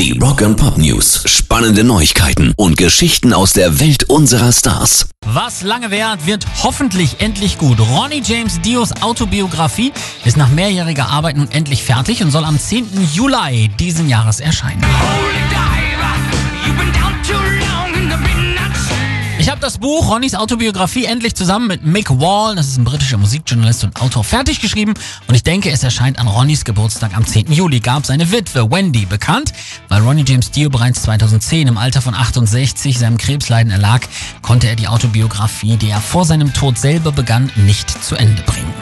Die Rock and Pop News. Spannende Neuigkeiten und Geschichten aus der Welt unserer Stars. Was lange währt, wird hoffentlich endlich gut. Ronnie James Dios Autobiografie ist nach mehrjähriger Arbeit nun endlich fertig und soll am 10. Juli diesen Jahres erscheinen. Habe das Buch Ronnys Autobiografie endlich zusammen mit Mick Wall, das ist ein britischer Musikjournalist und Autor, fertig geschrieben und ich denke, es erscheint an Ronnys Geburtstag am 10. Juli. Gab seine Witwe Wendy bekannt, weil Ronnie James Dio bereits 2010 im Alter von 68 seinem Krebsleiden erlag, konnte er die Autobiografie, die er vor seinem Tod selber begann, nicht zu Ende bringen.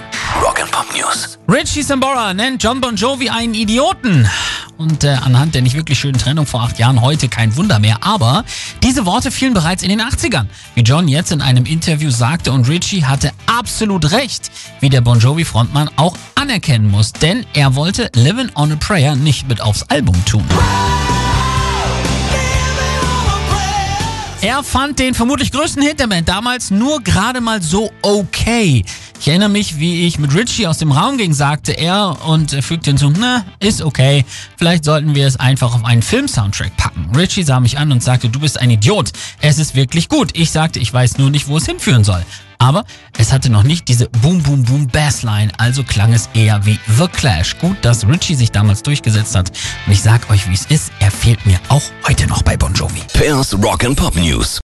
Rock and Pop News. Richie Sambora nennt John Bon Jovi einen Idioten. Und äh, anhand der nicht wirklich schönen Trennung vor acht Jahren heute kein Wunder mehr. Aber diese Worte fielen bereits in den 80ern. Wie John jetzt in einem Interview sagte und Richie hatte absolut recht, wie der Bon Jovi-Frontmann auch anerkennen muss. Denn er wollte Living on a Prayer nicht mit aufs Album tun. Er fand den vermutlich größten Hit der Band damals nur gerade mal so okay. Ich erinnere mich, wie ich mit Richie aus dem Raum ging, sagte er und fügte hinzu, na, ist okay. Vielleicht sollten wir es einfach auf einen Film-Soundtrack packen. Richie sah mich an und sagte, du bist ein Idiot. Es ist wirklich gut. Ich sagte, ich weiß nur nicht, wo es hinführen soll. Aber es hatte noch nicht diese Boom Boom Boom Bassline, also klang es eher wie The Clash. Gut, dass Richie sich damals durchgesetzt hat. Und ich sag euch, wie es ist, er fehlt mir auch heute noch bei Bon Jovi. Pairs Rock and Pop News.